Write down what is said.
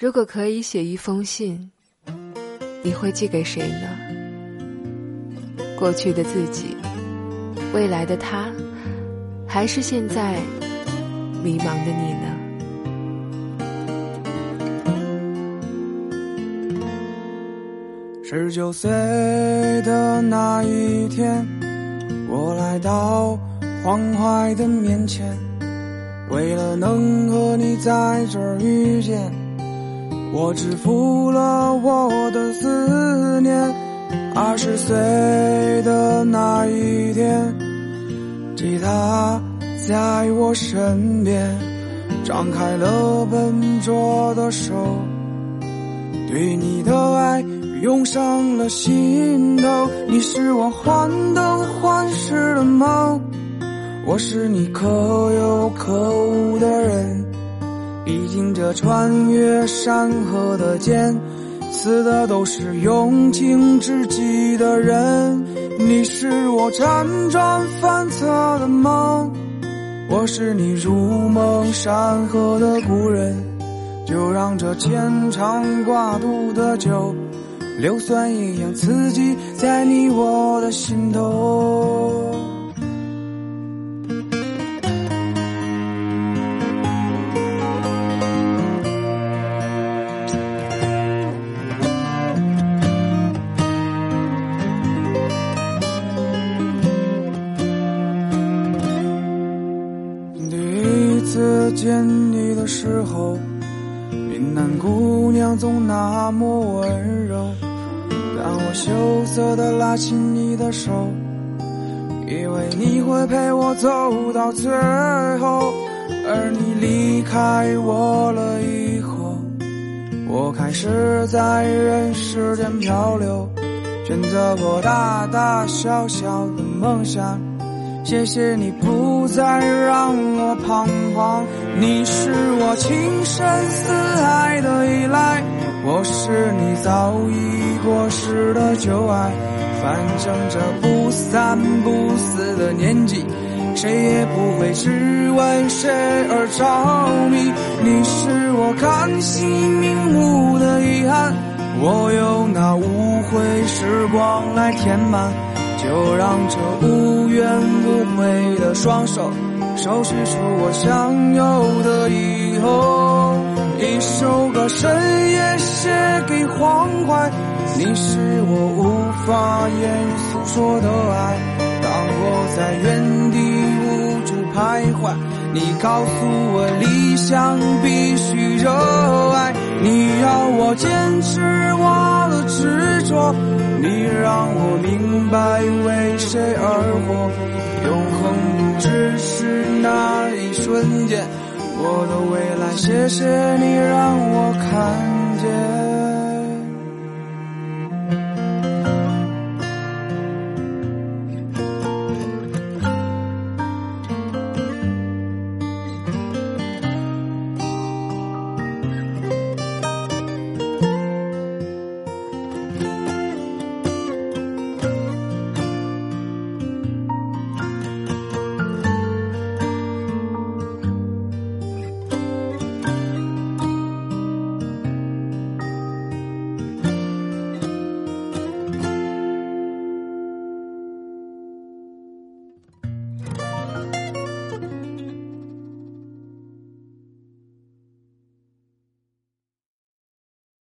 如果可以写一封信，你会寄给谁呢？过去的自己，未来的他，还是现在迷茫的你呢？十九岁的那一天，我来到黄淮的面前，为了能和你在这儿遇见。我支付了我的思念，二十岁的那一天，吉他在我身边，张开了笨拙的手，对你的爱涌上了心头。你是我患得患失的梦，我是你可有可无的人。毕竟这穿越山河的剑，刺的都是用情至极的人。你是我辗转反侧的梦，我是你如梦山河的故人。就让这牵肠挂肚的酒，硫酸一样刺激在你我的心头。见你的时候，云南姑娘总那么温柔。当我羞涩的拉起你的手，以为你会陪我走到最后。而你离开我了以后，我开始在人世间漂流，选择过大大小小的梦想。谢谢你不再让我彷徨，你是我情深似海的依赖，我是你早已过时的旧爱。反正这不三不四的年纪，谁也不会只为谁而着迷。你是我看星瞑目的遗憾，我用那无悔时光来填满。就让这无为的双手，收拾出我想有的以后。一首歌深夜写给黄淮，你是我无法言诉说的爱。当我在原地无助徘徊，你告诉我理想必须热爱。你要我坚持我的执着。你让我明白为谁而活，恐怖只是那一瞬间，我的未来，谢谢你让我看见。